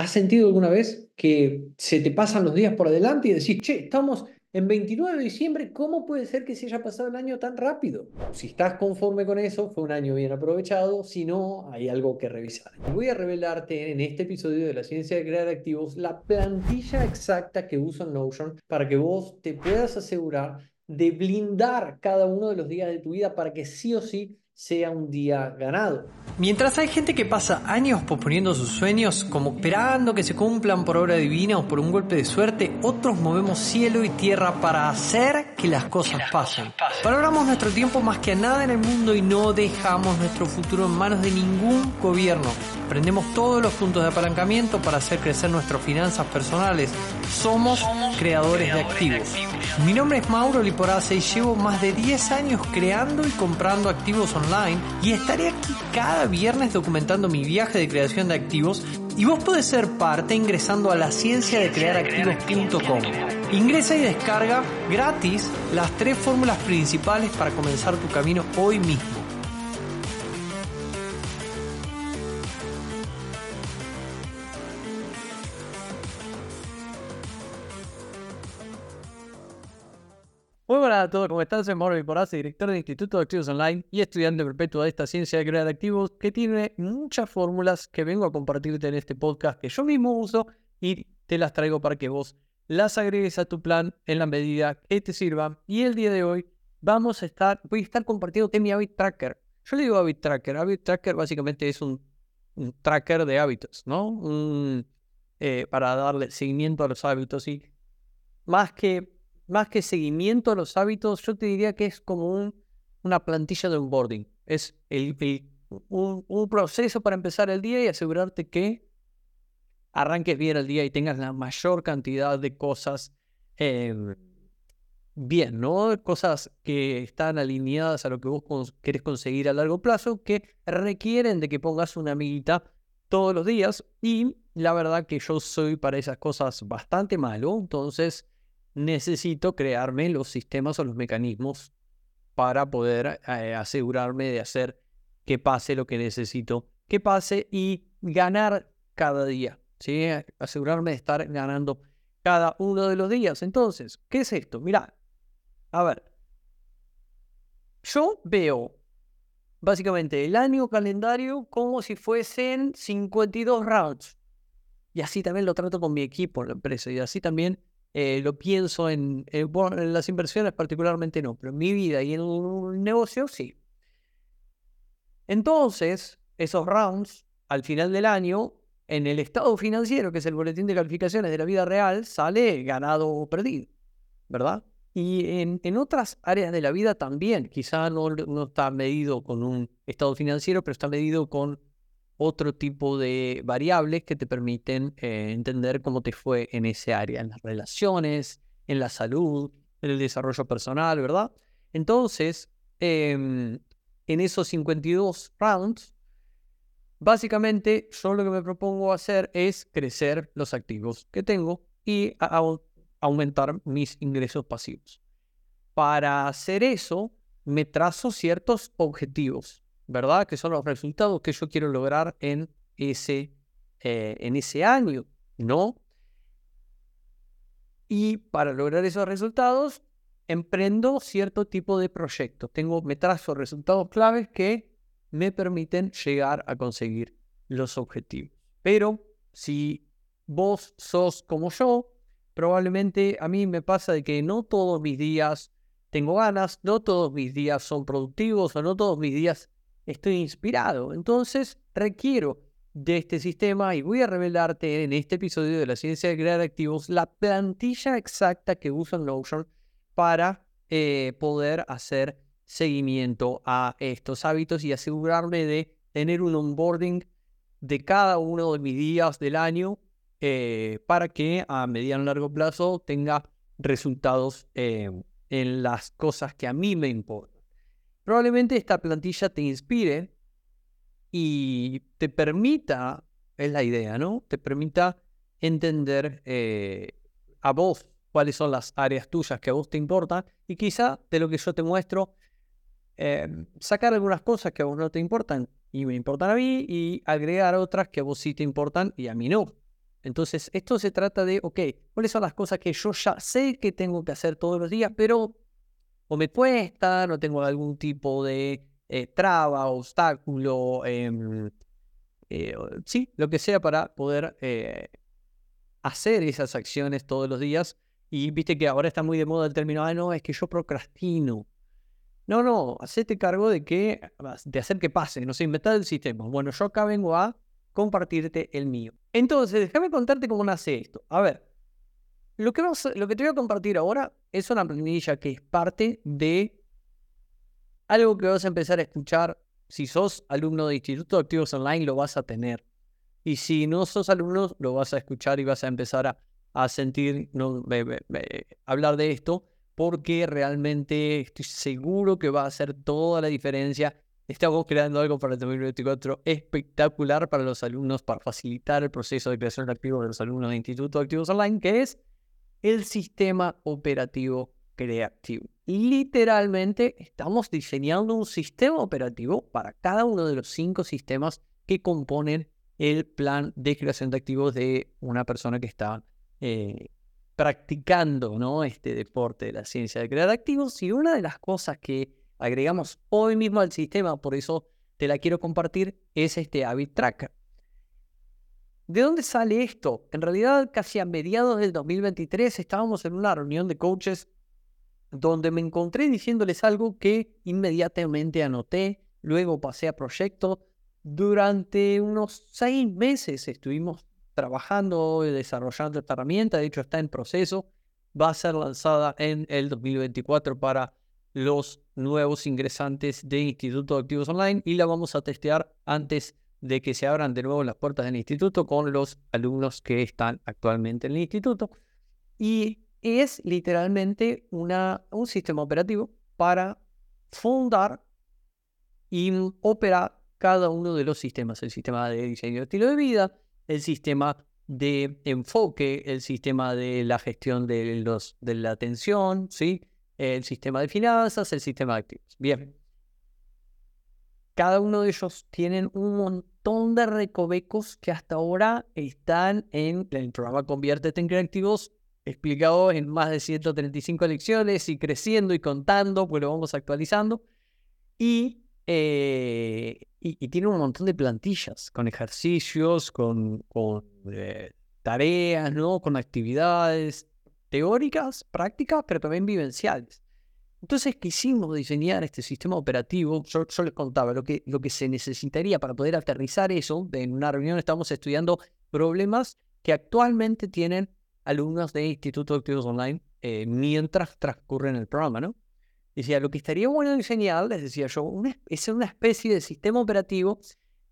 ¿Has sentido alguna vez que se te pasan los días por adelante y decís, che, estamos en 29 de diciembre, ¿cómo puede ser que se haya pasado el año tan rápido? Si estás conforme con eso, fue un año bien aprovechado, si no, hay algo que revisar. Voy a revelarte en este episodio de la ciencia de crear activos la plantilla exacta que uso en Notion para que vos te puedas asegurar de blindar cada uno de los días de tu vida para que sí o sí sea un día ganado. Mientras hay gente que pasa años posponiendo sus sueños, como esperando que se cumplan por obra divina o por un golpe de suerte, otros movemos cielo y tierra para hacer que las cosas pasen. Valoramos nuestro tiempo más que a nada en el mundo y no dejamos nuestro futuro en manos de ningún gobierno. Aprendemos todos los puntos de apalancamiento para hacer crecer nuestras finanzas personales. Somos, creadores, de activos. Mi nombre es Mauro Liporace y llevo más de 10 años creando y comprando activos online y estaré aquí cada viernes documentando mi viaje de creación de activos y vos podés ser parte ingresando a la ciencia de crear activos.com. Ingresa y descarga gratis las tres fórmulas principales para comenzar tu camino hoy mismo. Muy buenas a todos, ¿cómo están? Soy Mauro Viporace, director del Instituto de Activos Online y estudiante perpetuo de esta ciencia de crear activos que tiene muchas fórmulas que vengo a compartirte en este podcast que yo mismo uso y te las traigo para que vos las agregues a tu plan en la medida que te sirva. Y el día de hoy vamos a estar, voy a estar compartiendo mi Habit Tracker. Yo le digo Habit Tracker. Habit Tracker básicamente es un, tracker de hábitos, ¿no? Eh, para darle seguimiento a los hábitos y más que más que seguimiento a los hábitos, yo te diría que es como un, una plantilla de onboarding. Es un, proceso para empezar el día y asegurarte que arranques bien el día y tengas la mayor cantidad de cosas em, bien, ¿no? Cosas que están alineadas a lo que vos querés conseguir a largo plazo, que requieren de que pongas una amiguita todos los días. Y la verdad que yo soy para esas cosas bastante malo, entonces necesito crearme los sistemas o los mecanismos para poder eh, asegurarme de hacer que pase lo que necesito que pase y ganar cada día, ¿sí? Asegurarme de estar ganando cada uno de los días. Entonces, ¿qué es esto? Mira, a ver, yo veo básicamente el año calendario como si fuesen 52 rounds. Y así también lo trato con mi equipo la empresa. Y así también eh, lo pienso en, en, las inversiones particularmente no, pero en mi vida y en un negocio sí. Entonces, esos rounds al final del año, en el estado financiero, que es el boletín de calificaciones de la vida real, sale ganado o perdido, ¿verdad? Y en, en otras áreas de la vida también, quizá no, no está medido con un estado financiero, pero está medido con otro tipo de variables que te permiten eh, entender cómo te fue en ese área, en las relaciones, en la salud, en el desarrollo personal, ¿verdad? Entonces, em, en esos 52 rounds, básicamente yo lo que me propongo hacer es crecer los activos que tengo y aumentar mis ingresos pasivos. Para hacer eso, me trazo ciertos objetivos. ¿Verdad? Que son los resultados que yo quiero lograr en ese, eh, en ese año, ¿no? Y para lograr esos resultados, emprendo cierto tipo de proyectos. Tengo, me trazo resultados claves que me permiten llegar a conseguir los objetivos. Pero si vos sos como yo, probablemente a mí me pasa de que no todos mis días tengo ganas, no todos mis días son productivos o no todos mis días estoy inspirado. Entonces requiero de este sistema y voy a revelarte en este episodio de la ciencia de crear activos la plantilla exacta que en Notion para eh, poder hacer seguimiento a estos hábitos y asegurarme de tener un onboarding de cada uno de mis días del año eh, para que a mediano y largo plazo tenga resultados eh, en las cosas que a mí me importan. Probablemente esta plantilla te inspire y te permita, es la idea, ¿no? Te permita entender eh, a vos cuáles son las áreas tuyas que a vos te importan y quizá de lo que yo te muestro, em, sacar algunas cosas que a vos no te importan y me importan a mí y agregar otras que a vos sí te importan y a mí no. Entonces, esto se trata de, ok, ¿cuáles son las cosas que yo ya sé que tengo que hacer todos los días, pero o me cuesta, no tengo algún tipo de eh, traba, obstáculo, em, eh, sí, lo que sea para poder eh, hacer esas acciones todos los días. Y viste que ahora está muy de moda el término, ah, no, es que yo procrastino. No, no, hacete cargo de que, de hacer que pase, no sé, inventar el sistema. Bueno, yo acá vengo a compartirte el mío. Entonces, déjame contarte cómo nace esto. A ver, lo que, lo que te voy a compartir ahora es una planilla que es parte de algo que vas a empezar a escuchar. Si sos alumno de Instituto de Activos Online, lo vas a tener. Y si no sos alumno, lo vas a escuchar y vas a empezar a, sentir, no, hablar de esto, porque realmente estoy seguro que va a hacer toda la diferencia Estamos creando algo para el 2024 espectacular para los alumnos, para facilitar el proceso de creación de activos de los alumnos de Instituto Activos Online, que es el sistema operativo creativo. Literalmente estamos diseñando un sistema operativo para cada uno de los cinco sistemas que componen el plan de creación de activos de una persona que está eh, practicando ¿no? este deporte de la ciencia de crear activos. Y una de las cosas que agregamos hoy mismo al sistema, por eso te la quiero compartir, es este Habit Tracker. ¿De dónde sale esto? En realidad, casi a mediados del 2023 estábamos en una reunión de coaches donde me encontré diciéndoles algo que inmediatamente anoté, luego pasé a proyecto. Durante unos seis meses estuvimos trabajando y desarrollando esta herramienta, de hecho está en proceso, va a ser lanzada en el 2024 para los nuevos ingresantes de Instituto de Activos Online y la vamos a testear antes de que se abran de nuevo las puertas del instituto con los alumnos que están actualmente en el instituto. Y es literalmente una, un sistema operativo para fundar y operar cada uno de los sistemas, el sistema de diseño de estilo de vida, el sistema de enfoque, el sistema de la gestión de, los, de la atención, ¿sí? el sistema de finanzas, el sistema de activos. Bien. Cada uno de ellos tienen un montón de recovecos que hasta ahora están en el programa Conviértete en Creativos, explicado en más de 135 lecciones y creciendo y contando, pues lo vamos actualizando. Y, eh, y, tiene un montón de plantillas con ejercicios, con, con eh, tareas, ¿no? con actividades, teóricas, prácticas, pero también vivenciales. Entonces quisimos diseñar este sistema operativo. Yo, les contaba lo que, lo que se necesitaría para poder aterrizar eso. En una reunión estamos estudiando problemas que actualmente tienen alumnos de Instituto de Activos Online eh, mientras transcurren el programa, ¿no? Decía, lo que estaría bueno diseñar, les decía yo, es una especie de sistema operativo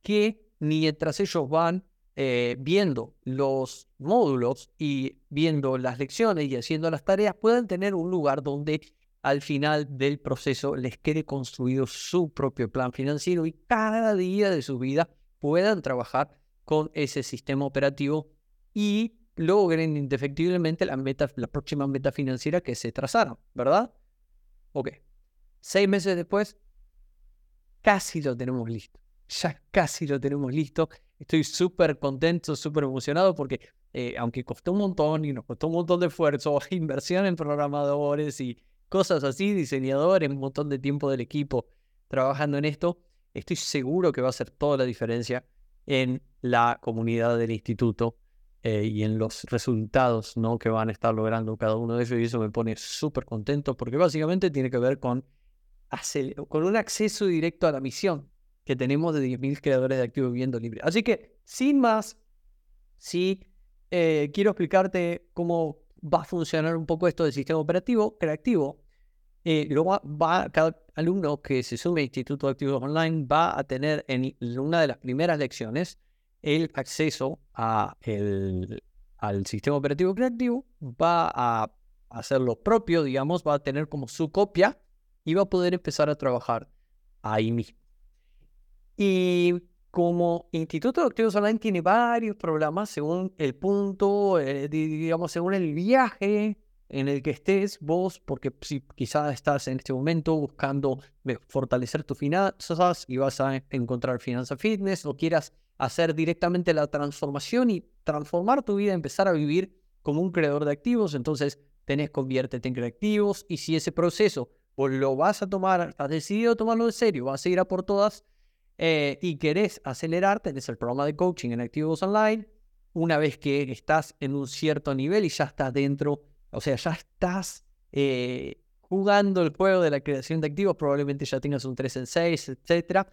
que mientras ellos van eh, viendo los módulos y viendo las lecciones y haciendo las tareas, puedan tener un lugar donde al final del proceso les quede construido su propio plan financiero y cada día de su vida puedan trabajar con ese sistema operativo y logren indefectiblemente la, meta, la próxima meta financiera que se trazaron, ¿verdad? Ok. Seis meses después, casi lo tenemos listo. Ya casi lo tenemos listo Estoy súper contento, súper emocionado porque eh, aunque costó un montón y nos costó un montón de esfuerzo, inversión en programadores y cosas así, diseñadores, un montón de tiempo del equipo trabajando en esto, estoy seguro que va a hacer toda la diferencia en la comunidad del instituto eh, y en los resultados ¿no? que van a estar logrando cada uno de ellos y eso me pone súper contento porque básicamente tiene que ver con, con un acceso directo a la misión que tenemos de 10.000 creadores de activos viviendo libre. Así que, sin más, sí eh, quiero explicarte cómo va a funcionar un poco esto del sistema operativo creativo. Eh, lo va, cada alumno que se sume a Instituto de Activos Online va a tener en una de las primeras lecciones el acceso a el, al sistema operativo creativo, va a hacer lo propio, digamos, va a tener como su copia y va a poder empezar a trabajar ahí mismo. Y como Instituto de Activos Online tiene varios programas según el punto, eh, digamos, según el viaje en el que estés vos, porque si quizás estás en este momento buscando fortalecer tus finanzas y vas a encontrar finanzas fitness o quieras hacer directamente la transformación y transformar tu vida, empezar a vivir como un creador de activos. Entonces, tenés conviértete en creativos y si ese proceso pues lo vas a tomar, has decidido tomarlo en serio, vas a ir a por todas eh, y querés acelerar, tenés el programa de coaching en Activos Online. Una vez que estás en un cierto nivel y ya estás dentro, o sea, ya estás eh, jugando el juego de la creación de activos, probablemente ya tengas un 3 en 6, etcétera,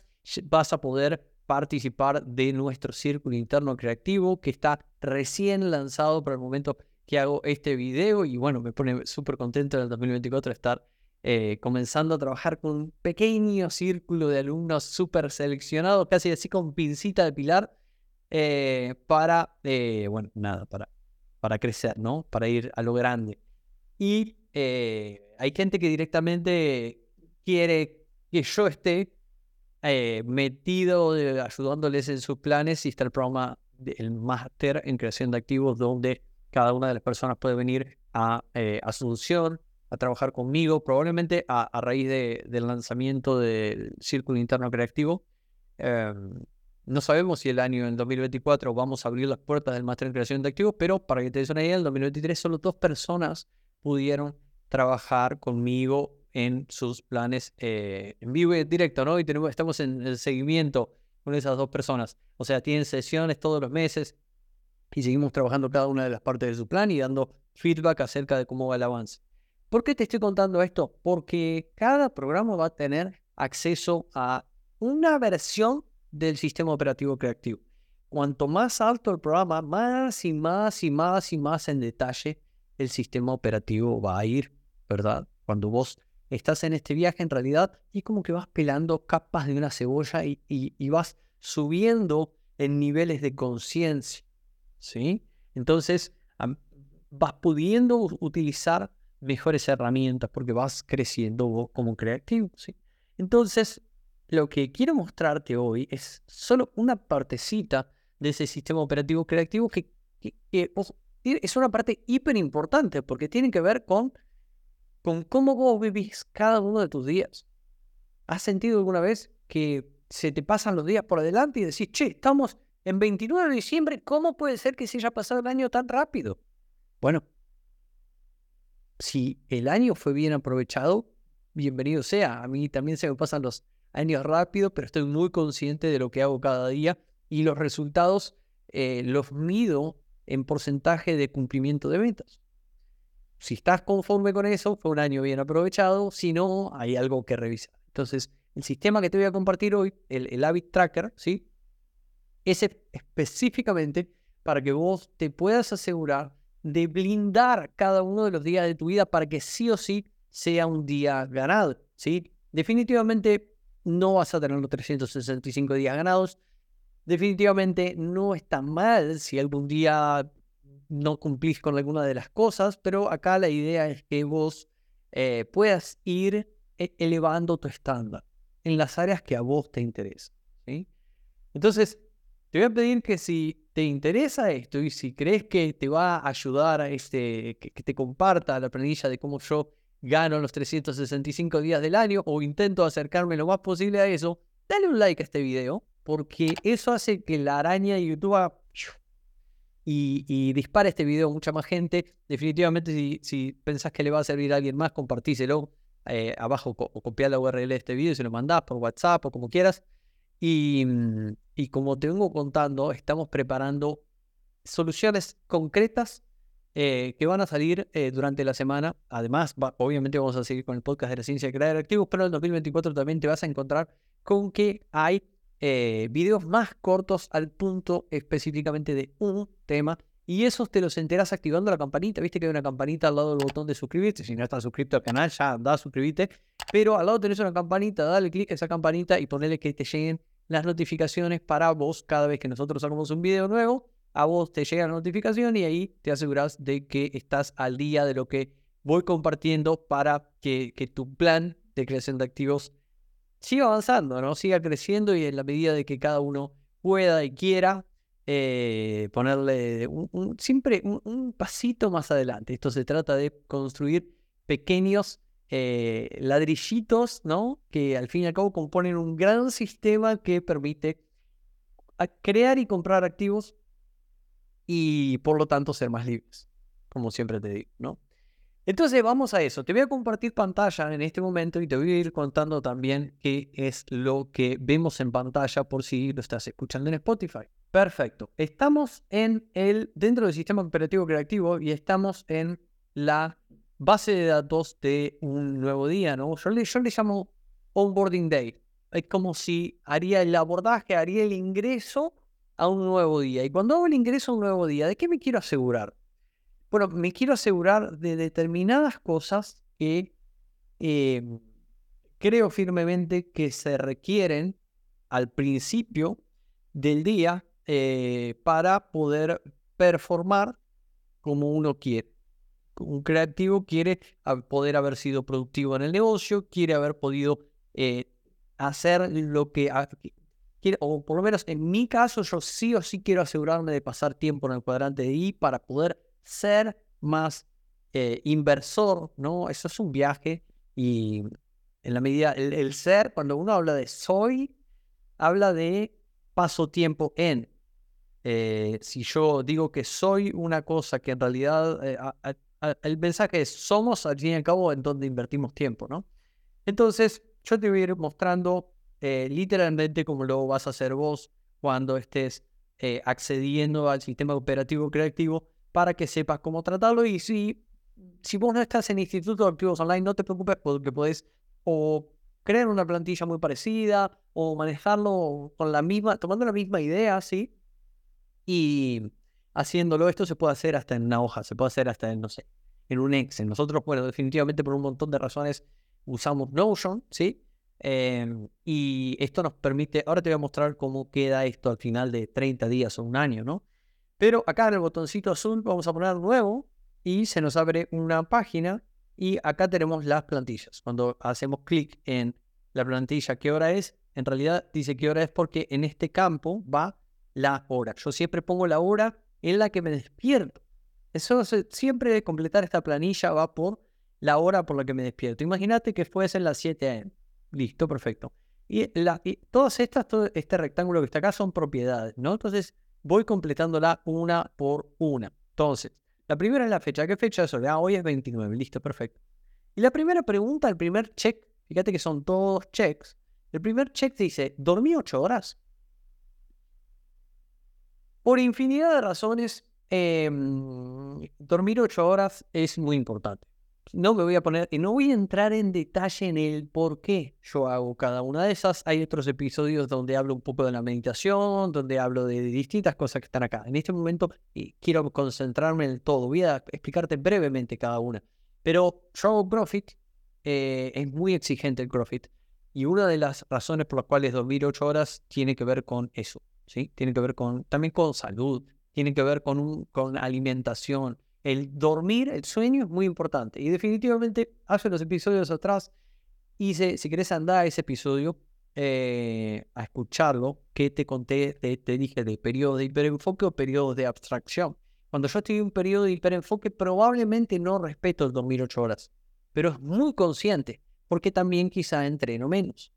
vas a poder participar de nuestro círculo interno creativo que está recién lanzado para el momento que hago este video y bueno, me pone súper contento en el 2024 estar eh, comenzando a trabajar con un pequeño círculo de alumnos súper seleccionados, casi así con pincita de pilar, eh, para, eh, bueno, nada, para, para crecer, ¿no? Para ir a lo grande. Y hay gente que directamente quiere que yo esté metido ayudándoles en sus planes y está el programa del máster en creación de activos donde cada una de las personas puede venir a Asunción a trabajar conmigo, probablemente a, raíz del lanzamiento del Círculo Interno Creativo. Em, no sabemos si el año en 2024 vamos a abrir las puertas del máster en creación de activos, pero para que te des una idea, en 2023 solo dos personas pudieron trabajar conmigo en sus planes eh, en vivo y en directo, ¿no? Y tenemos, estamos en el seguimiento con esas dos personas. O sea, tienen sesiones todos los meses y seguimos trabajando cada una de las partes de su plan y dando feedback acerca de cómo va el avance. ¿Por qué te estoy contando esto? Porque cada programa va a tener acceso a una versión del sistema operativo creativo. Cuanto más alto el programa, más y más y más y más en detalle el sistema operativo va a ir, ¿verdad? Cuando vos estás en este viaje, en realidad, es como que vas pelando capas de una cebolla y, vas subiendo en niveles de conciencia, ¿sí? Entonces, vas pudiendo utilizar mejores herramientas porque vas creciendo vos como creativo. ¿sí? Entonces, lo que quiero mostrarte hoy es solo una partecita de ese sistema operativo creativo que, es una parte hiper importante porque tiene que ver con, con cómo vos vivís cada uno de tus días. ¿Has sentido alguna vez que se te pasan los días por adelante y decís, che, estamos en 29 de diciembre, ¿cómo puede ser que se haya pasado el año tan rápido? Bueno, si el año fue bien aprovechado, bienvenido sea. A mí también se me pasan los años rápido, pero estoy muy consciente de lo que hago cada día y los resultados eh, los mido en porcentaje de cumplimiento de ventas. Si estás conforme con eso, fue un año bien aprovechado. Si no, hay algo que revisar. Entonces, el sistema que te voy a compartir hoy, el, el Habit Tracker, ¿sí? Es específicamente para que vos te puedas asegurar de blindar cada uno de los días de tu vida para que sí o sí sea un día ganado, ¿sí? Definitivamente no vas a tener los 365 días ganados. Definitivamente no está mal si algún día no cumplís con alguna de las cosas, pero acá la idea es que vos eh, puedas ir e-, elevando tu estándar en las áreas que a vos te interesan. ¿sí? Entonces, te voy a pedir que si te interesa esto y si crees que te va a ayudar a este, que, te comparta la planilla de cómo yo gano los 365 días del año o intento acercarme lo más posible a eso, dale un like a este video porque eso hace que la araña de YouTube y, y dispare este video a mucha más gente. Definitivamente, si, si pensás que le va a servir a alguien más, compartíselo eh, abajo o copiar la URL de este video y se lo mandás por WhatsApp o como quieras. Y, mm, y como te vengo contando, estamos preparando soluciones concretas eh, que van a salir eh, durante la semana. Además, obviamente vamos a seguir con el podcast de la ciencia de crear activos, pero en el 2024 también te vas a encontrar con que hay eh, videos más cortos al punto específicamente de un tema. Y esos te los enteras activando la campanita. Viste que hay una campanita al lado del botón de suscribirte. Si no estás suscrito al canal, ya da suscribirte. Pero al lado tenés una campanita, dale clic a esa campanita y ponele que te lleguen las notificaciones para vos cada vez que nosotros hagamos un video nuevo. A vos te llega la notificación y ahí te aseguras de que estás al día de lo que voy compartiendo para que, tu plan de creación de activos siga avanzando, ¿no? Siga creciendo y en la medida de que cada uno pueda y quiera eh, ponerle un, siempre un, pasito más adelante. Esto se trata de construir pequeños eh, ladrillitos, ¿no? Que al fin y al cabo componen un gran sistema que permite crear y comprar activos y por lo tanto ser más libres, como siempre te digo, ¿no? Entonces vamos a eso. Te voy a compartir pantalla en este momento y te voy a ir contando también qué es lo que vemos en pantalla por si lo estás escuchando en Spotify. Perfecto. Estamos en el dentro del sistema operativo creativo y estamos en la base de datos de un nuevo día, ¿no? Yo le, llamo onboarding day. Es como si haría el abordaje, haría el ingreso a un nuevo día. Y cuando hago el ingreso a un nuevo día, ¿de qué me quiero asegurar? Bueno, me quiero asegurar de determinadas cosas que em, creo firmemente que se requieren al principio del día eh, para poder performar como uno quiere. Un creativo quiere poder haber sido productivo en el negocio, quiere haber podido eh, hacer lo que quiere, o por lo menos en mi caso, yo sí o sí quiero asegurarme de pasar tiempo en el cuadrante de I para poder ser más eh, inversor, ¿no? Eso es un viaje y en la medida, el, ser, cuando uno habla de soy, habla de paso tiempo en. Eh, si yo digo que soy una cosa que en realidad el mensaje es somos al fin y al cabo en donde invertimos tiempo, ¿no? Entonces, yo te voy a ir mostrando literalmente cómo lo vas a hacer vos cuando estés accediendo al sistema operativo creativo para que sepas cómo tratarlo. Y si, si vos no estás en Instituto de Activos Online, no te preocupes porque puedes o crear una plantilla muy parecida o manejarlo con la misma, tomando la misma idea, ¿sí? Y haciéndolo, esto se puede hacer hasta en una hoja, se puede hacer hasta en, no sé, en un Excel. Nosotros, bueno, definitivamente por un montón de razones usamos Notion, ¿sí? Em, y esto nos permite, ahora te voy a mostrar cómo queda esto al final de 30 días o un año, ¿no? Pero acá en el botoncito azul vamos a poner nuevo y se nos abre una página y acá tenemos las plantillas. Cuando hacemos clic en la plantilla qué hora es, en realidad dice qué hora es porque en este campo va la hora. Yo siempre pongo la hora en la que me despierto. Eso siempre completar esta planilla va por la hora por la que me despierto. Imagínate que fuese en las 7 a.m. Listo, perfecto. Y, todas estas, este rectángulo que está acá son propiedades, ¿no? Entonces, voy completándola una por una. Entonces, la primera es la fecha. ¿Qué fecha es hoy? Ah, hoy es 29. Listo, perfecto. Y la primera pregunta, el primer check, fíjate que son todos checks. El primer check dice, ¿dormí 8 horas? Por infinidad de razones, em, dormir 8 horas es muy importante no me voy a poner y no voy a entrar en detalle en el por qué yo hago cada una de esas. Hay otros episodios donde hablo un poco de la meditación, donde hablo de distintas cosas que están acá. En este momento quiero concentrarme en todo. Voy a explicarte brevemente cada una. Pero yo hago CrossFit, eh, es muy exigente el CrossFit. Y una de las razones por las cuales dormir ocho horas tiene que ver con eso. ¿Sí? Tiene que ver con, también con salud, tiene que ver con, un, con alimentación, el dormir, el sueño es muy importante. Y definitivamente, hace los episodios atrás, hice, si querés andar a ese episodio, eh, a escucharlo, que te conté, te, dije de periodo de hiperenfoque o periodo de abstracción. Cuando yo estoy en un periodo de hiperenfoque, probablemente no respeto el dormir ocho horas, pero es muy consciente, porque también quizá entreno menos.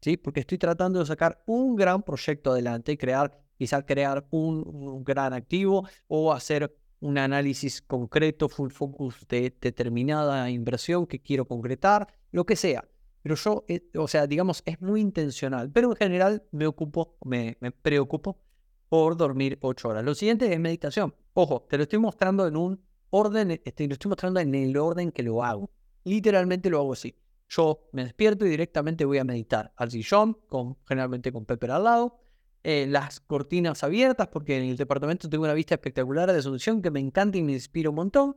¿Sí? Porque estoy tratando de sacar un gran proyecto adelante, crear, quizá crear un, gran activo o hacer un análisis concreto, full focus de determinada inversión que quiero concretar, lo que sea. Pero yo, eh, o sea, digamos, es muy intencional. Pero en general me ocupo, me, me preocupo por dormir ocho horas. Lo siguiente es meditación. Ojo, te lo estoy mostrando en un orden, te lo estoy mostrando en el orden que lo hago. Literalmente lo hago así. Yo me despierto y directamente voy a meditar al sillón, con, generalmente con Pepper al lado. Eh, las cortinas abiertas, porque en el departamento tengo una vista espectacular de Asunción que me encanta y me inspira un montón.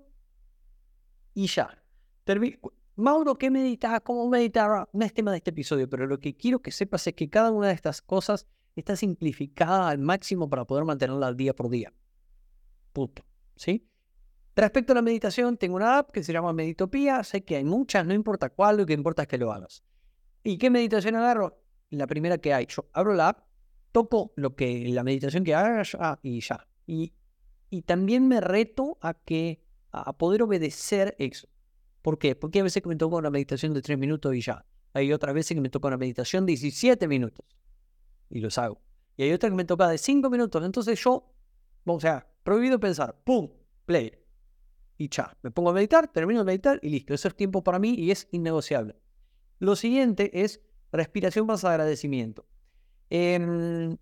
Y ya. Mauro, ¿qué meditas? ¿Cómo meditar? No es tema de este episodio, pero lo que quiero que sepas es que cada una de estas cosas está simplificada al máximo para poder mantenerla día por día. Punto. ¿Sí? Respecto a la meditación, tengo una app que se llama Meditopía. Sé que hay muchas, no importa cuál, lo que importa es que lo hagas. ¿Y qué meditación agarro? La primera que hay. Yo abro la app, toco lo que la meditación que haga y ya. Y, y también me reto a que a poder obedecer eso. ¿Por qué? Porque a veces que me toca una meditación de 3 minutos y ya. Hay otras veces que me toca una meditación de 17 minutos y los hago. y hay otra que me toca de 5 minutos. Entonces yo, o sea, prohibido pensar, ¡pum! Play. Y ya, me pongo a meditar, termino de meditar y listo. Eso es tiempo para mí y es innegociable. Lo siguiente es respiración más agradecimiento. Em,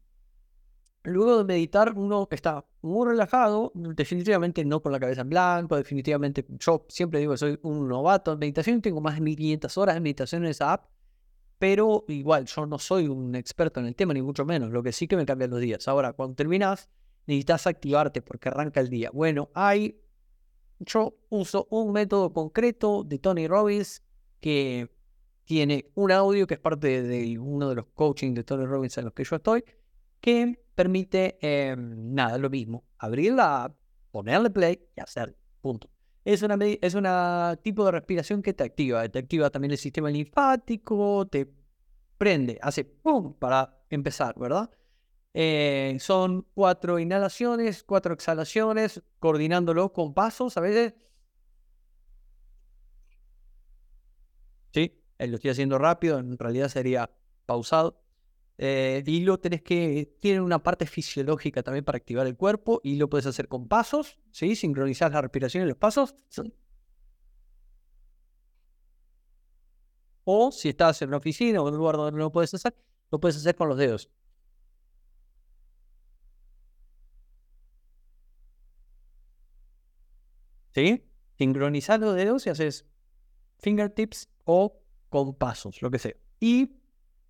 luego de meditar, uno está muy relajado, definitivamente no con la cabeza en blanco, definitivamente yo siempre digo que soy un novato en meditación, tengo más de 1500 horas de meditación en esa app, pero igual yo no soy un experto en el tema, ni mucho menos, lo que sí que me cambian los días. Ahora, cuando terminas, necesitas activarte porque arranca el día. Bueno, hay, yo uso un método concreto de Tony Robbins que tiene un audio que es parte de uno de los coaching de Tony Robbins en los que yo estoy, que permite, em, nada, lo mismo, abrir la app, ponerle play y hacer, punto. Es una, es una tipo de respiración que te activa, te activa también el sistema linfático, te prende, hace pum para empezar, ¿verdad? Eh, son cuatro inhalaciones, cuatro exhalaciones, coordinándolo con pasos, a veces. Sí, lo estoy haciendo rápido, en realidad sería pausado. Eh, y lo tenés que, tiene una parte fisiológica también para activar el cuerpo y lo puedes hacer con pasos, ¿sí? Sincronizar la respiración y los pasos. O si estás en una oficina o en un lugar donde no lo puedes hacer, lo puedes hacer con los dedos. ¿Sí? Sincronizar los dedos y haces fingertips o con pasos, lo que sea. Y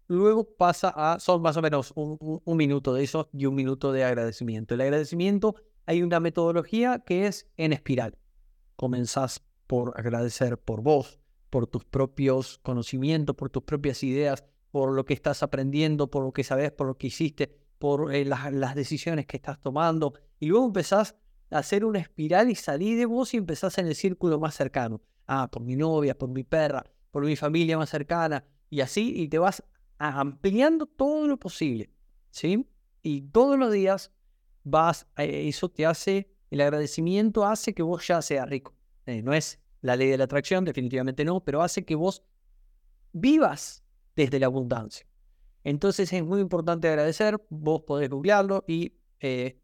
luego pasa a, son más o menos un, minuto de eso y un minuto de agradecimiento. El agradecimiento, hay una metodología que es en espiral. Comenzás por agradecer por vos, por tus propios conocimientos, por tus propias ideas, por lo que estás aprendiendo, por lo que sabes, por lo que hiciste, por eh, las, las decisiones que estás tomando. Y luego empezás hacer una espiral y salir de vos y empezás en el círculo más cercano. Ah, por mi novia, por mi perra, por mi familia más cercana, y así, y te vas ampliando todo lo posible, ¿sí? Y todos los días vas, eh, eso te hace, el agradecimiento hace que vos ya seas rico. Eh, no es la ley de la atracción, definitivamente no, pero hace que vos vivas desde la abundancia. Entonces es muy importante agradecer, vos podés googlearlo y eh,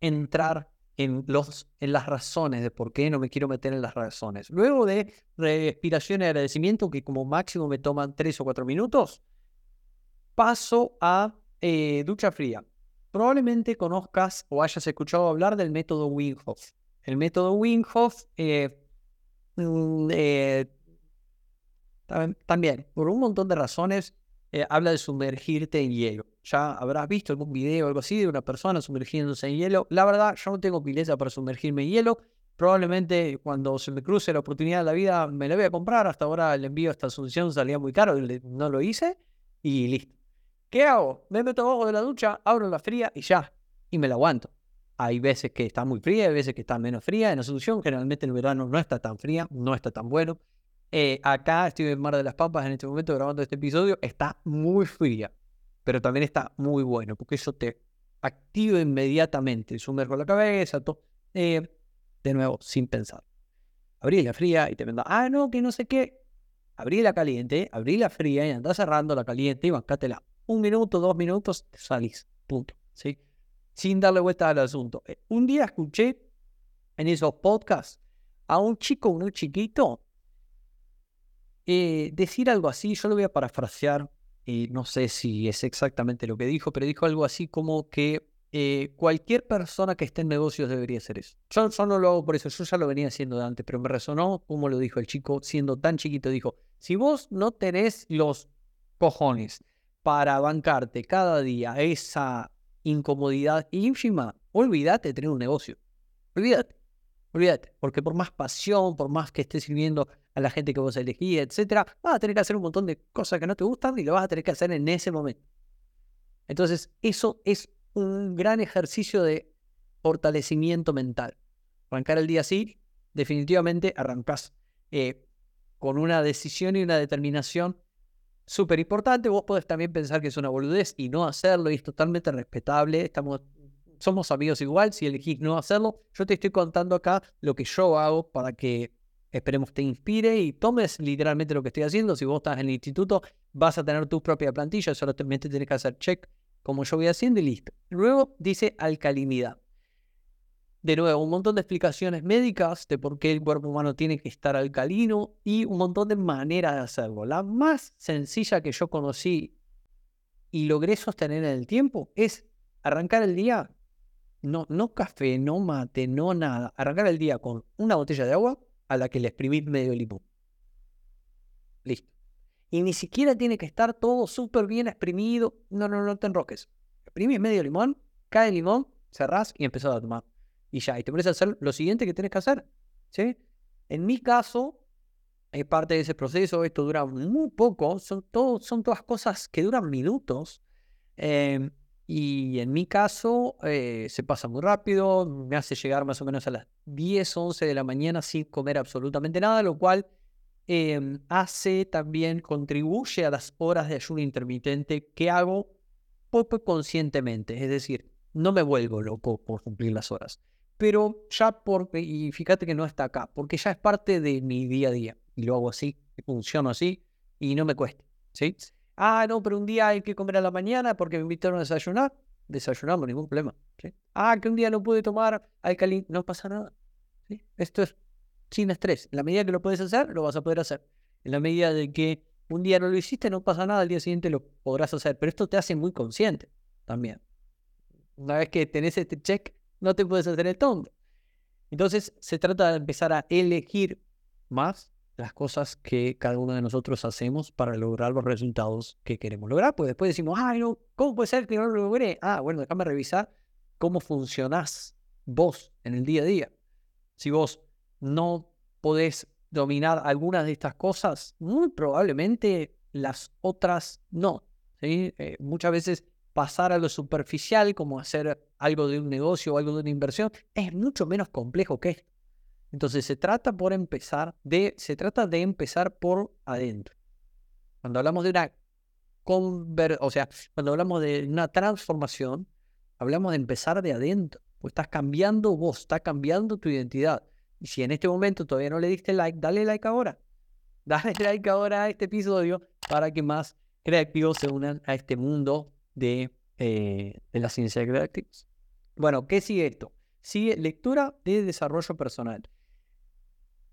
entrar en, los, en las razones de por qué no me quiero meter en las razones. Luego de respiración y agradecimiento, que como máximo me toman tres o cuatro minutos, paso a eh, ducha fría. Probablemente conozcas o hayas escuchado hablar del método Wim El método Wim eh, mm, eh, también, por un montón de razones, habla de sumergirte en hielo. Ya habrás visto algún video o algo así de una persona sumergiéndose en hielo. La verdad, yo no tengo pileza para sumergirme en hielo. Probablemente cuando se me cruce la oportunidad de la vida me la voy a comprar. Hasta ahora el envío esta Asunción salía muy caro, no lo hice y listo. ¿Qué hago? Me meto abajo de la ducha, abro la fría y ya. Y me la aguanto. Hay veces que está muy fría, hay veces que está menos fría. En Asunción generalmente el verano no está tan fría, no está tan bueno. Eh, acá estoy en Mar de las Pampas en este momento grabando este episodio. Está muy fría pero también está muy bueno, porque eso te activa inmediatamente, sumerjo la cabeza, todo, eh, de nuevo, sin pensar. Abrí la fría y te manda, ah, no, que no sé qué. Abrí la caliente, abrí la fría y andás cerrando la caliente y bancátela. Un minuto, dos minutos, salís. Punto. ¿Sí? Sin darle vuelta al asunto. Eh, un día escuché en esos podcasts a un chico muy chiquito eh, decir algo así. Yo lo voy a parafrasear y no sé si es exactamente lo que dijo, pero dijo algo así como que eh, cualquier persona que esté en negocios debería hacer eso. Yo, no lo hago por eso, yo ya lo venía haciendo de antes, pero me resonó como lo dijo el chico, siendo tan chiquito, dijo, si vos no tenés los cojones para bancarte cada día esa incomodidad ínfima, olvídate de tener un negocio. Olvídate, olvídate, porque por más pasión, por más que estés sirviendo a la gente que vos elegís, etcétera, vas a tener que hacer un montón de cosas que no te gustan y lo vas a tener que hacer en ese momento. Entonces, eso es un gran ejercicio de fortalecimiento mental. Arrancar el día así, definitivamente arrancás eh, con una decisión y una determinación súper importante. Vos podés también pensar que es una boludez y no hacerlo, y es totalmente respetable. Estamos, somos amigos igual, si elegís no hacerlo. Yo te estoy contando acá lo que yo hago para que Esperemos te inspire y tomes literalmente lo que estoy haciendo. Si vos estás en el instituto, vas a tener tu propia plantilla, solamente tienes que hacer check como yo voy haciendo y listo. Luego dice alcalinidad. De nuevo, un montón de explicaciones médicas de por qué el cuerpo humano tiene que estar alcalino y un montón de maneras de hacerlo. La más sencilla que yo conocí y logré sostener en el tiempo es arrancar el día, no, no café, no mate, no nada, arrancar el día con una botella de agua a la que le exprimís medio limón. Listo. Y ni siquiera tiene que estar todo súper bien exprimido. No, no, no te enroques. Exprimís medio limón, cae el limón, cerrás y empezás a tomar y ya, y te pones a hacer lo siguiente que tienes que hacer. ¿sí? En mi caso, es parte de ese proceso, esto dura muy poco, son, todo, son todas cosas que duran minutos. Em, y en mi caso, eh, se pasa muy rápido, me hace llegar más o menos a las 10, 11 de la mañana sin comer absolutamente nada, lo cual em, hace también, contribuye a las horas de ayuno intermitente que hago poco conscientemente. Es decir, no me vuelvo loco por cumplir las horas pero ya por, y fíjate que no está acá, porque ya es parte de mi día a día, y lo hago así, funciono así, y no me cuesta, ¿sí? Ah, no, pero un día hay que comer a la mañana porque me invitaron a desayunar, desayunamos, ningún problema, ¿sí? Ah, que un día no pude tomar alcalin, no pasa nada, ¿sí? Esto es sin estrés, en la medida que lo puedes hacer, lo vas a poder hacer, en la medida de que un día no lo hiciste, no pasa nada, al día siguiente lo podrás hacer, pero esto te hace muy consciente también. Una vez que tenés este check, no te puedes hacer el tonto. Entonces se trata de empezar a elegir más las cosas que cada uno de nosotros hacemos para lograr los resultados que queremos lograr. Pues después decimos, ay, no, ¿cómo puede ser que no lo logré? Ah, bueno, déjame revisar cómo funcionás vos en el día a día. Si vos no podés dominar algunas de estas cosas, muy probablemente las otras no. ¿sí? Eh, muchas veces pasar a lo superficial, como hacer algo de un negocio o algo de una inversión, es mucho menos complejo que esto. Entonces se trata por empezar de, se trata de empezar por adentro. Cuando hablamos de una conver, o sea, cuando hablamos de una transformación, hablamos de empezar de adentro. Estás cambiando vos, estás cambiando tu identidad. Y si en este momento todavía no le diste like, dale like ahora. Dale like ahora a este episodio para que más creativos se unan a este mundo de, eh, de la ciencia de creativos. Bueno, ¿qué sigue esto? Sigue lectura de desarrollo personal.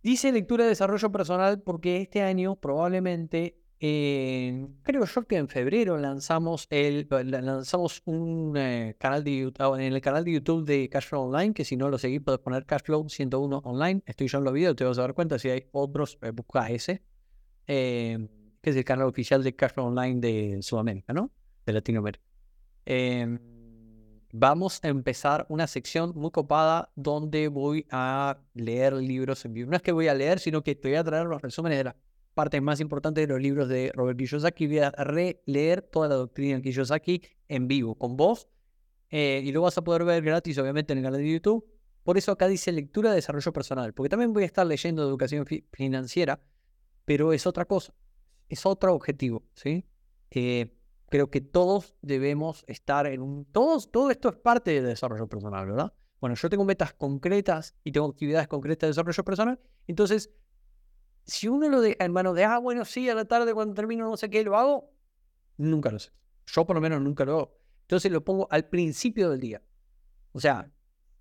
Dice lectura de desarrollo personal porque este año probablemente, creo yo que en febrero lanzamos, el, lanzamos un eh, canal de YouTube, en el canal de YouTube de Cashflow Online, que si no lo seguís puedes poner Cashflow 101 Online. Estoy yo en los videos, te vas a dar cuenta si hay otros, eh, busca ese, que es el canal oficial de Cashflow Online de Sudamérica, ¿no? De Latinoamérica. Vamos a empezar una sección muy copada donde voy a leer libros en vivo. No es que voy a leer, sino que te voy a traer los resúmenes de las partes más importantes de los libros de Robert Kiyosaki. Voy a releer toda la doctrina de Kiyosaki en vivo con vos. Eh, y lo vas a poder ver gratis, obviamente, en el canal de YouTube. Por eso acá dice lectura de desarrollo personal, porque también voy a estar leyendo educación financiera, pero es otra cosa, es otro objetivo, ¿sí? Eh, creo que todos debemos estar en un... Todos, todo esto es parte del desarrollo personal, ¿verdad? Bueno, yo tengo metas concretas y tengo actividades concretas de desarrollo personal. Entonces, si uno lo deja en manos de, ah, bueno, sí, a la tarde cuando termino no sé qué, lo hago, nunca lo sé. Yo por lo menos nunca lo hago. Entonces lo pongo al principio del día. O sea,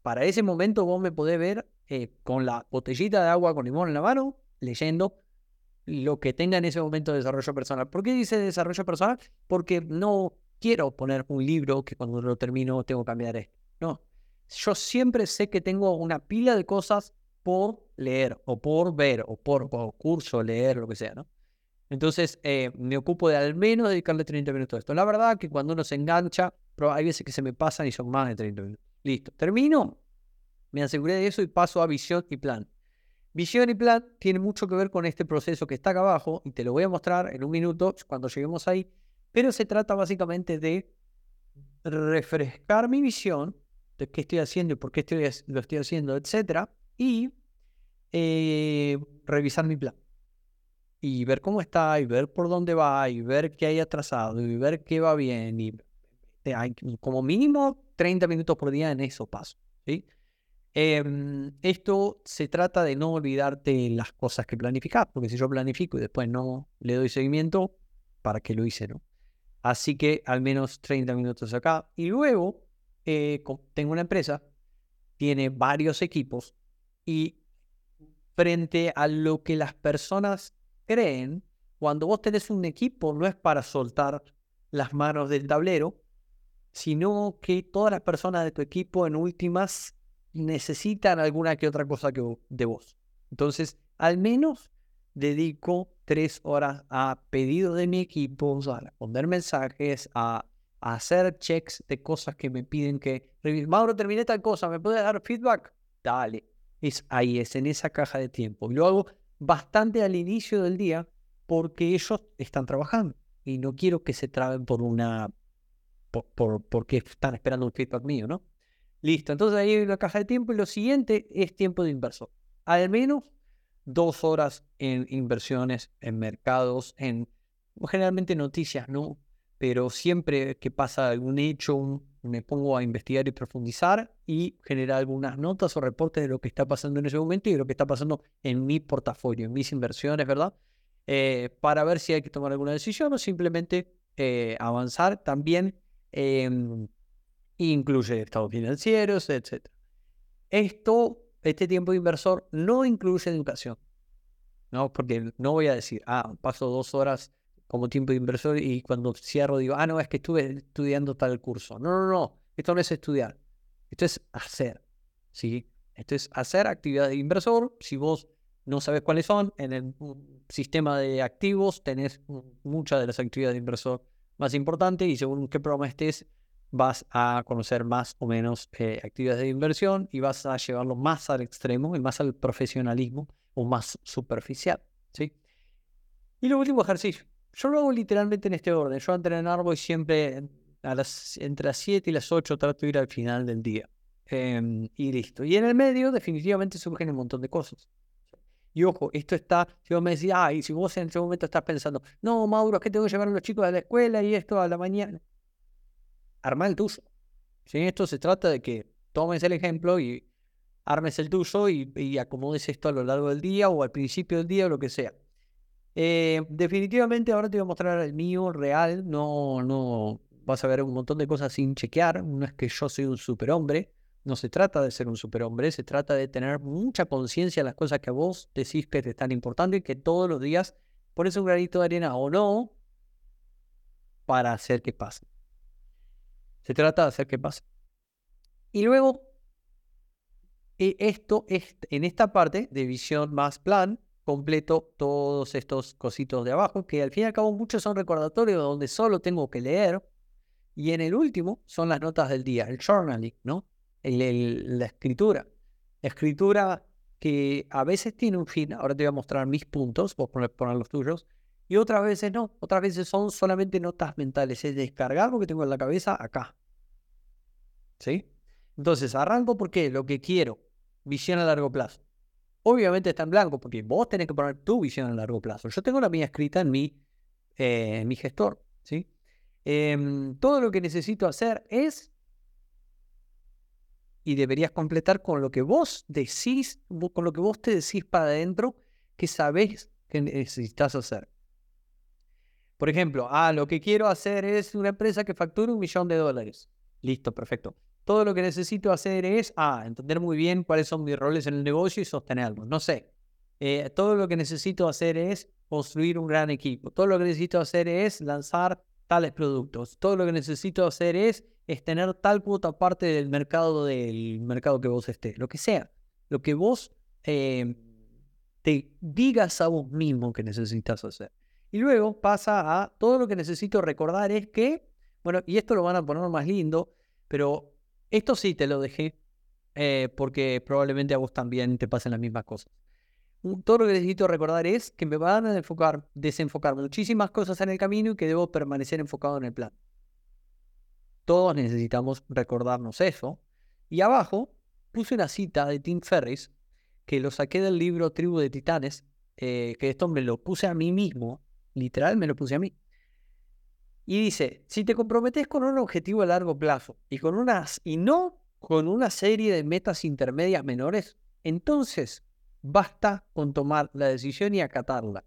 para ese momento vos me podés ver eh, con la botellita de agua con limón en la mano, leyendo lo que tenga en ese momento de desarrollo personal. ¿Por qué dice desarrollo personal? Porque no quiero poner un libro que cuando lo termino tengo que cambiar esto. No, yo siempre sé que tengo una pila de cosas por leer o por ver o por, curso, leer, lo que sea, ¿no? Entonces eh, me ocupo de al menos dedicarle 30 minutos a esto. La verdad que cuando uno se engancha, pero hay veces que se me pasan y son más de 30 minutos. Listo, termino, me aseguré de eso y paso a visión y plan. Visión y plan tiene mucho que ver con este proceso que está acá abajo y te lo voy a mostrar en un minuto cuando lleguemos ahí, pero se trata básicamente de refrescar mi visión de qué estoy haciendo y por qué estoy, lo estoy haciendo, etcétera, y eh, revisar mi plan y ver cómo está y ver por dónde va y ver qué hay atrasado y ver qué va bien y hay como mínimo 30 minutos por día en eso paso, ¿sí? Em, esto se trata de no olvidarte las cosas que planificás, porque si yo planifico y después no le doy seguimiento, ¿para qué lo hice, no? Así que al menos 30 minutos acá. Y luego eh, tengo una empresa, tiene varios equipos y frente a lo que las personas creen, cuando vos tenés un equipo no es para soltar las manos del tablero, sino que todas las personas de tu equipo en últimas necesitan alguna que otra cosa que, de vos. Entonces, al menos dedico tres horas a pedido de mi equipo, a responder mensajes, a, hacer checks de cosas que me piden que... Mauro, terminé tal cosa, ¿me puedes dar feedback? Dale. Es ahí, es en esa caja de tiempo. Y lo hago bastante al inicio del día porque ellos están trabajando y no quiero que se traben por una... Por, porque están esperando un feedback mío, ¿no? Listo, entonces ahí hay la caja de tiempo y lo siguiente es tiempo de inversor. Al menos dos horas en inversiones, en mercados, en generalmente noticias, ¿no? Pero siempre que pasa algún hecho, me pongo a investigar y profundizar y generar algunas notas o reportes de lo que está pasando en ese momento y de lo que está pasando en mi portafolio, en mis inversiones, ¿verdad? Eh, para ver si hay que tomar alguna decisión o simplemente eh, avanzar. También em, incluye estados financieros, etc. Esto este tiempo de inversor no incluye educación. ¿no? Porque no voy a decir, ah, paso dos horas como tiempo de inversor y cuando cierro digo, ah, no, es que estuve estudiando tal curso. No, no, no, esto no es estudiar, esto es hacer, ¿sí? Esto es hacer actividad de inversor. Si vos no sabes cuáles son, en el sistema de activos tenés muchas de las actividades de inversor más importantes y según qué programa estés, vas a conocer más o menos eh, actividades de inversión y vas a llevarlo más al extremo y más al profesionalismo o más superficial. ¿sí? Y lo último ejercicio. Yo lo hago literalmente en este orden. Yo entrenar voy siempre a las, entre las 7 y las 8 trato de ir al final del día. Em, y listo. Y en el medio definitivamente surgen un montón de cosas. Y ojo, esto está, si vos me decís, ay, si vos en ese momento estás pensando, no, Mauro, que tengo que llevar a los chicos a la escuela y esto a la mañana arma el tuyo. Si Esto se trata de que tomes el ejemplo y armes el tuyo y, acomodes esto a lo largo del día o al principio del día o lo que sea. Eh, definitivamente ahora te voy a mostrar el mío real, no, no vas a ver un montón de cosas sin chequear, no es que yo soy un superhombre, no se trata de ser un superhombre, se trata de tener mucha conciencia de las cosas que vos decís que te están importantes y que todos los días pones un granito de arena o no para hacer que pase. Se trata de hacer que pase. Y luego, eh, esto es en esta parte de visión más plan, completo todos estos cositos de abajo, que al fin y al cabo muchos son recordatorios donde solo tengo que leer. Y en el último son las notas del día, el journaling, ¿no? la escritura. La escritura que a veces tiene un fin, ahora te voy a mostrar mis puntos, vos poner, poner los tuyos, y otras veces no, otras veces son solamente notas mentales, es descargar lo que tengo en la cabeza acá. ¿Sí? Entonces, arranco porque lo que quiero, visión a largo plazo. Obviamente está en blanco porque vos tenés que poner tu visión a largo plazo. Yo tengo la mía escrita en mi, eh, mi gestor, ¿sí? Em, todo lo que necesito hacer es y deberías completar con lo que vos decís, con lo que vos te decís para adentro que sabés que necesitas hacer. Por ejemplo, ah, lo que quiero hacer es una empresa que facture un millón de dólares. Listo, perfecto. Todo lo que necesito hacer es, ah, entender muy bien cuáles son mis roles en el negocio y sostenerlos. No sé. Eh, todo lo que necesito hacer es construir un gran equipo. Todo lo que necesito hacer es lanzar tales productos. Todo lo que necesito hacer es, tener tal cuota parte del mercado del mercado que vos estés. Lo que sea. Lo que vos eh, te digas a vos mismo que necesitas hacer. Y luego pasa a todo lo que necesito recordar es que, bueno, y esto lo van a poner más lindo, pero esto sí te lo dejé eh, porque probablemente a vos también te pasen las mismas cosas. Todo lo que necesito recordar es que me van a enfocar, desenfocar muchísimas cosas en el camino y que debo permanecer enfocado en el plan. Todos necesitamos recordarnos eso. Y abajo puse una cita de Tim Ferris que lo saqué del libro Tribu de Titanes, eh, que esto me lo puse a mí mismo Literal me lo puse a mí. Y dice, si te comprometes con un objetivo a largo plazo y, con unas, y no con una serie de metas intermedias menores, entonces basta con tomar la decisión y acatarla.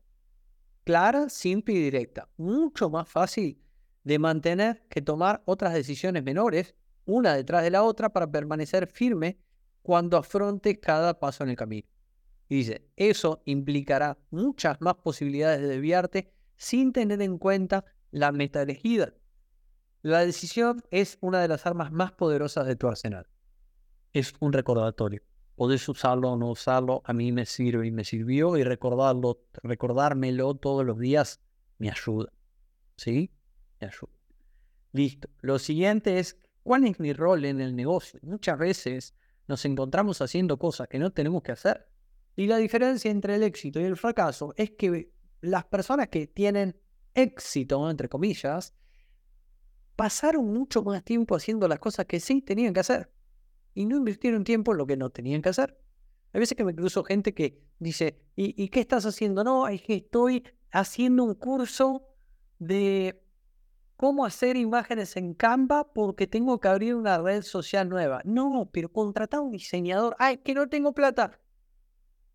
Clara, simple y directa. Mucho más fácil de mantener que tomar otras decisiones menores, una detrás de la otra, para permanecer firme cuando afronte cada paso en el camino. Y dice, eso implicará muchas más posibilidades de desviarte sin tener en cuenta la meta elegida. La decisión es una de las armas más poderosas de tu arsenal. Es un recordatorio. Podés usarlo o no usarlo, a mí me sirve y me sirvió y recordarlo, recordármelo todos los días me ayuda. ¿Sí? Me ayuda. Listo. Lo siguiente es, ¿cuál es mi rol en el negocio? Muchas veces nos encontramos haciendo cosas que no tenemos que hacer. Y la diferencia entre el éxito y el fracaso es que las personas que tienen éxito, entre comillas, pasaron mucho más tiempo haciendo las cosas que sí tenían que hacer y no invirtieron tiempo en lo que no tenían que hacer. Hay veces que me cruzo gente que dice, ¿y, qué estás haciendo? No, es que estoy haciendo un curso de cómo hacer imágenes en Canva porque tengo que abrir una red social nueva. No, pero contratar a un diseñador. Ay, que no tengo plata.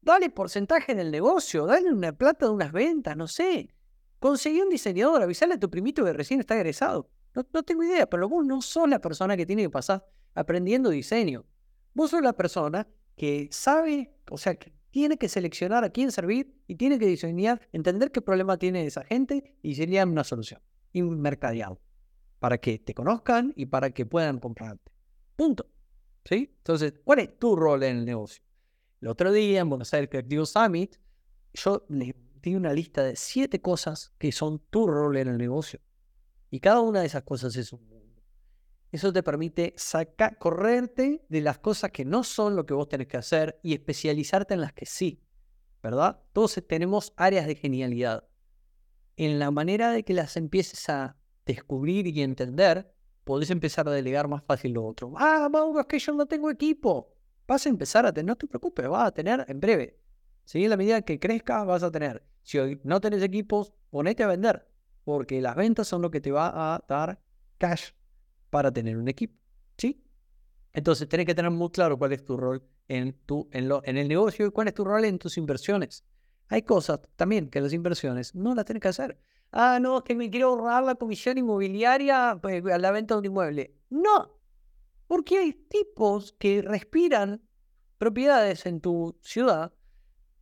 Dale porcentaje en el negocio, dale una plata de unas ventas, no sé. Conseguí un diseñador, avisale a tu primito que recién está egresado. No, tengo idea, pero vos no sos la persona que tiene que pasar aprendiendo diseño. Vos sos la persona que sabe, o sea, que tiene que seleccionar a quién servir y tiene que diseñar, entender qué problema tiene esa gente y sería una solución. Y un mercadeado. Para que te conozcan y para que puedan comprarte. Punto. ¿Sí? Entonces, ¿cuál es tu rol en el negocio? El otro día en Buenos Aires Creative Summit, yo les di una lista de siete cosas que son tu rol en el negocio. Y cada una de esas cosas es un eso te permite sacar, correrte de las cosas que no son lo que vos tenés que hacer y especializarte en las que sí, ¿verdad? Todos tenemos áreas de genialidad. En la manera de que las empieces a descubrir y entender, podés empezar a delegar más fácil lo otro. Ah, Mauro, es que yo no tengo equipo. Vas a empezar a tener, no te preocupes, vas a tener en breve. Si en la medida que crezca, vas a tener. Si hoy no tenés equipos, ponete a vender, porque las ventas son lo que te va a dar cash para tener un equipo. ¿Sí? Entonces, tenés que tener muy claro cuál es tu rol en, tu, en, lo, en el negocio y cuál es tu rol en tus inversiones. Hay cosas también que las inversiones no las tienes que hacer. Ah, no, que me quiero ahorrar la comisión inmobiliaria pues, a la venta de un inmueble. No, porque hay tipos que respiran propiedades en tu ciudad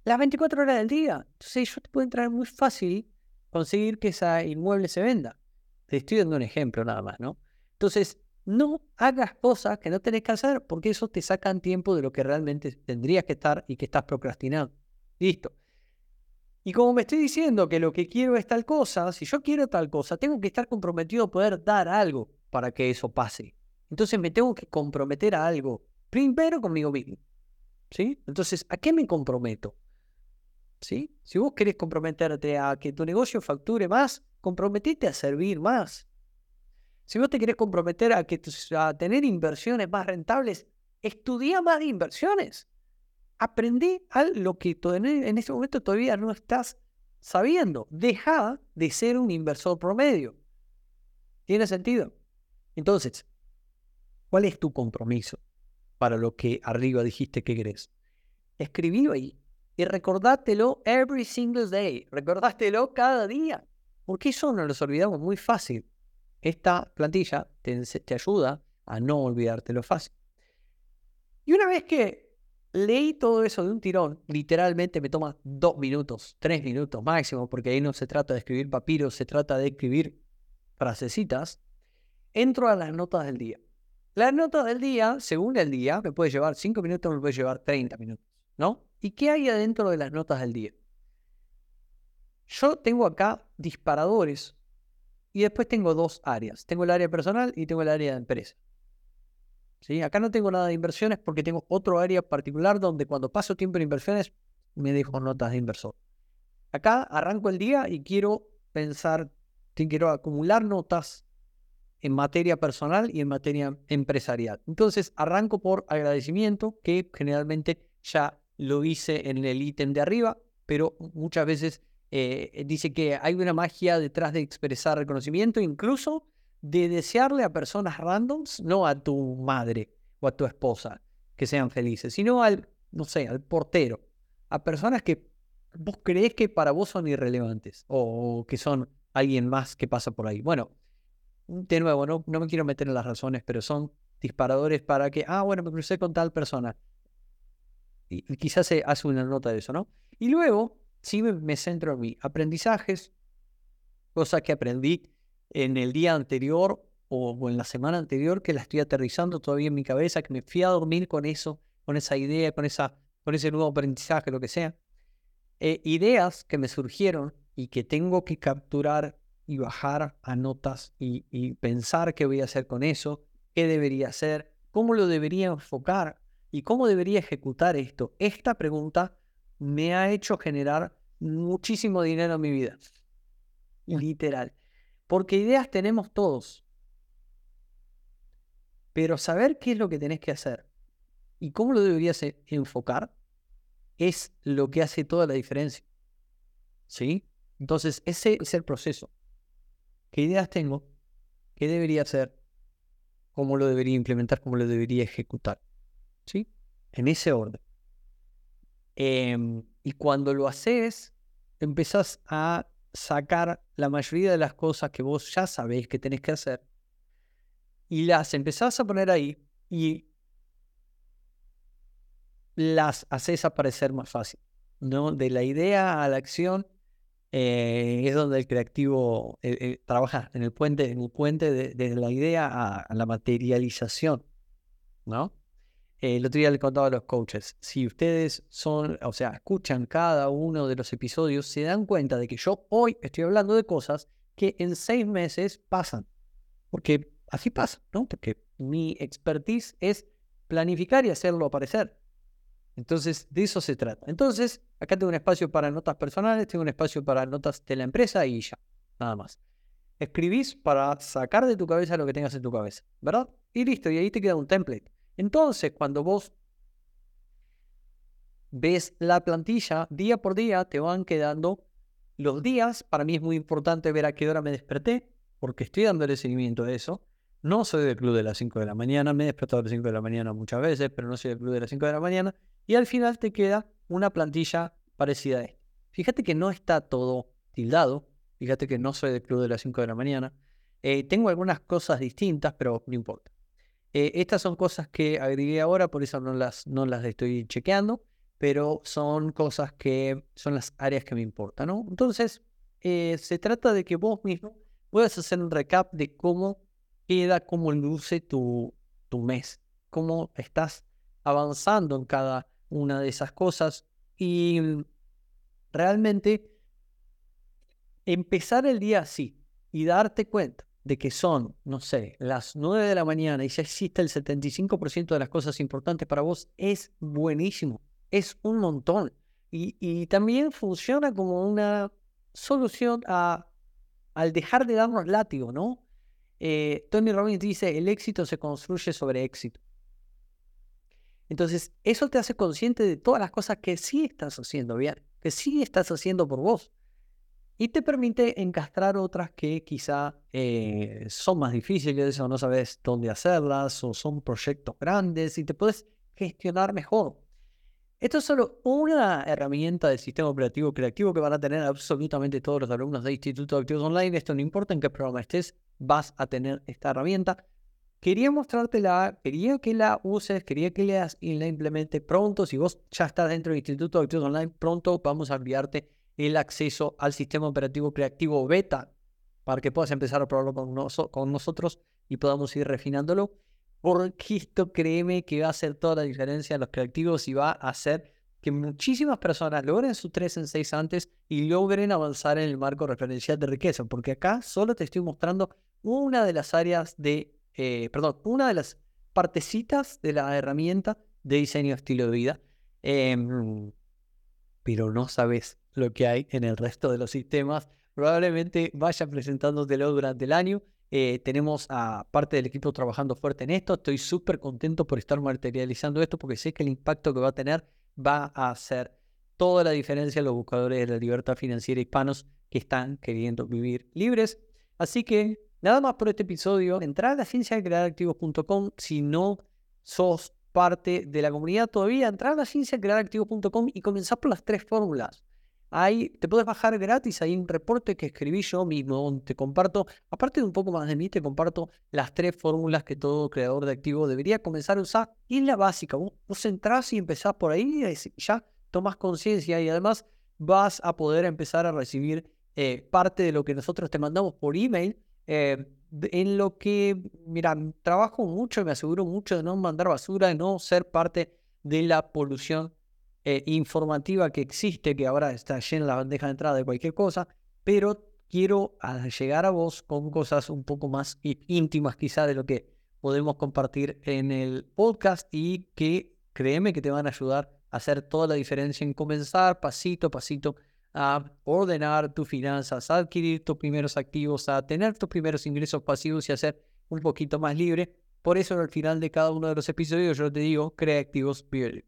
las 24 horas del día. Entonces, ellos te pueden traer muy fácil conseguir que ese inmueble se venda. Te estoy dando un ejemplo nada más, ¿no? Entonces, no hagas cosas que no tenés que hacer porque eso te sacan tiempo de lo que realmente tendrías que estar y que estás procrastinando. Listo. Y como me estoy diciendo que lo que quiero es tal cosa, si yo quiero tal cosa, tengo que estar comprometido a poder dar algo para que eso pase. Entonces me tengo que comprometer a algo, primero conmigo mismo. ¿Sí? Entonces, ¿a qué me comprometo? ¿Sí? Si vos querés comprometerte a que tu negocio facture más, comprometete a servir más. Si vos te querés comprometer a, que, a tener inversiones más rentables, estudia más de inversiones. Aprendí a lo que en este momento todavía no estás sabiendo. Deja de ser un inversor promedio. ¿Tiene sentido? Entonces, ¿cuál es tu compromiso para lo que arriba dijiste que querés? Escribilo ahí y recordátelo every single day. Recordátelo cada día. Porque eso nos lo olvidamos muy fácil. Esta plantilla te, ayuda a no olvidarte lo fácil. Y una vez que leí todo eso de un tirón, literalmente me toma dos minutos, tres minutos máximo, porque ahí no se trata de escribir papiros, se trata de escribir frasecitas, entro a las notas del día. Las notas del día, según el día, me puede llevar cinco minutos, me puede llevar 30 minutos, ¿no? ¿Y qué hay adentro de las notas del día? Yo tengo acá disparadores y después tengo dos áreas. Tengo el área personal y tengo el área de empresa. ¿Sí? Acá no tengo nada de inversiones porque tengo otro área particular donde cuando paso tiempo en inversiones me dejo notas de inversor. Acá arranco el día y quiero pensar, quiero acumular notas en materia personal y en materia empresarial. Entonces arranco por agradecimiento, que generalmente ya lo hice en el ítem de arriba, pero muchas veces eh, dice que hay una magia detrás de expresar reconocimiento, incluso de desearle a personas randoms, no a tu madre o a tu esposa, que sean felices, sino al, no sé, al portero, a personas que vos crees que para vos son irrelevantes o que son alguien más que pasa por ahí. Bueno, de nuevo, no, no me quiero meter en las razones, pero son disparadores para que, ah, bueno, me crucé con tal persona. Y, quizás se hace una nota de eso, ¿no? Y luego, sí me, centro en mí. Aprendizajes, cosas que aprendí en el día anterior o, en la semana anterior que la estoy aterrizando todavía en mi cabeza, que me fui a dormir con eso, con esa idea, con, esa, con ese nuevo aprendizaje, lo que sea. Eh, ideas que me surgieron y que tengo que capturar y bajar a notas y, y pensar qué voy a hacer con eso, qué debería hacer, cómo lo debería enfocar y cómo debería ejecutar esto. Esta pregunta me ha hecho generar muchísimo dinero en mi vida. Literal. Porque ideas tenemos todos. Pero saber qué es lo que tenés que hacer y cómo lo deberías e, enfocar es lo que hace toda la diferencia. ¿Sí? Entonces, ese es el proceso. ¿Qué ideas tengo? ¿Qué debería hacer? ¿Cómo lo debería implementar? ¿Cómo lo debería ejecutar? ¿Sí? En ese orden. Em, y cuando lo haces, empezás a sacar la mayoría de las cosas que vos ya sabés que tenés que hacer y las empezás a poner ahí y las haces aparecer más fácil. ¿no? De la idea a la acción eh, es donde el creativo eh, eh, trabaja en el puente, en el puente de, la idea a, la materialización. ¿no? El otro día le contaba a los coaches, si ustedes son, o sea, escuchan cada uno de los episodios, se dan cuenta de que yo hoy estoy hablando de cosas que en seis meses pasan. Porque así pasa, ¿no? Porque mi expertise es planificar y hacerlo aparecer. Entonces, de eso se trata. Entonces, acá tengo un espacio para notas personales, tengo un espacio para notas de la empresa y ya, nada más. Escribís para sacar de tu cabeza lo que tengas en tu cabeza, ¿verdad? Y listo, y ahí te queda un template. Entonces, cuando vos ves la plantilla, día por día te van quedando los días. Para mí es muy importante ver a qué hora me desperté, porque estoy dándole seguimiento a eso. No soy del club de las 5 de la mañana, me he despertado a las 5 de la mañana muchas veces, pero no soy del club de las 5 de la mañana. Y al final te queda una plantilla parecida a esta. Fíjate que no está todo tildado. Fíjate que no soy del club de las 5 de la mañana. Eh, tengo algunas cosas distintas, pero no importa. Eh, estas son cosas que agregué ahora, por eso no las, no las estoy chequeando, pero son cosas que son las áreas que me importan, ¿no? Entonces, eh, se trata de que vos mismo puedas hacer un recap de cómo queda, cómo luce tu, tu mes, cómo estás avanzando en cada una de esas cosas y realmente empezar el día así y darte cuenta de que son, no sé, las 9 de la mañana y ya existe el 75% de las cosas importantes para vos, es buenísimo, es un montón. Y, también funciona como una solución al dejar de darnos látigo, ¿no? Eh, Tony Robbins dice, el éxito se construye sobre éxito. Entonces, eso te hace consciente de todas las cosas que sí estás haciendo bien, que sí estás haciendo por vos y te permite encastrar otras que quizá eh, son más difíciles o no sabes dónde hacerlas o son proyectos grandes y te puedes gestionar mejor. Esto es solo una herramienta del sistema operativo creativo que van a tener absolutamente todos los alumnos de Instituto de Activos Online. Esto no importa en qué programa estés, vas a tener esta herramienta. Quería mostrártela, quería que la uses, quería que leas y la implementes pronto. Si vos ya estás dentro del Instituto de Activos Online, pronto vamos a enviarte el acceso al sistema operativo creativo beta para que puedas empezar a probarlo con, con nosotros y podamos ir refinándolo. Porque esto créeme que va a hacer toda la diferencia en los creativos y va a hacer que muchísimas personas logren su 3 en 6 antes y logren avanzar en el marco referencial de riqueza. Porque acá solo te estoy mostrando una de las áreas de, eh, perdón, una de las partecitas de la herramienta de diseño estilo de vida. Em, pero no sabes lo que hay en el resto de los sistemas. Probablemente vaya presentándotelo durante el año. Eh, tenemos a parte del equipo trabajando fuerte en esto. Estoy súper contento por estar materializando esto porque sé que el impacto que va a tener va a hacer toda la diferencia en los buscadores de la libertad financiera hispanos que están queriendo vivir libres. Así que nada más por este episodio. Entrad a la ciencia de crear activos.com si no sos parte de la comunidad todavía. Entrad a la ciencia de crear activos.com y comenzar por las tres fórmulas. Ahí te puedes bajar gratis, hay un reporte que escribí yo mismo, te comparto, aparte de un poco más de mí, te comparto las tres fórmulas que todo creador de activos debería comenzar a usar. Y es la básica, vos, vos y empezás por ahí y ya tomas conciencia y además vas a poder empezar a recibir eh, parte de lo que nosotros te mandamos por email. Eh, en lo que, mira, trabajo mucho y me aseguro mucho de no mandar basura, de no ser parte de la polución eh, informativa que existe, que ahora está llena la bandeja de entrada de cualquier cosa, pero quiero llegar a vos con cosas un poco más íntimas quizá de lo que podemos compartir en el podcast y que créeme que te van a ayudar a hacer toda la diferencia en comenzar pasito a pasito a ordenar tus finanzas, a adquirir tus primeros activos, a tener tus primeros ingresos pasivos y a ser un poquito más libre. Por eso al final de cada uno de los episodios yo te digo, crea activos, vive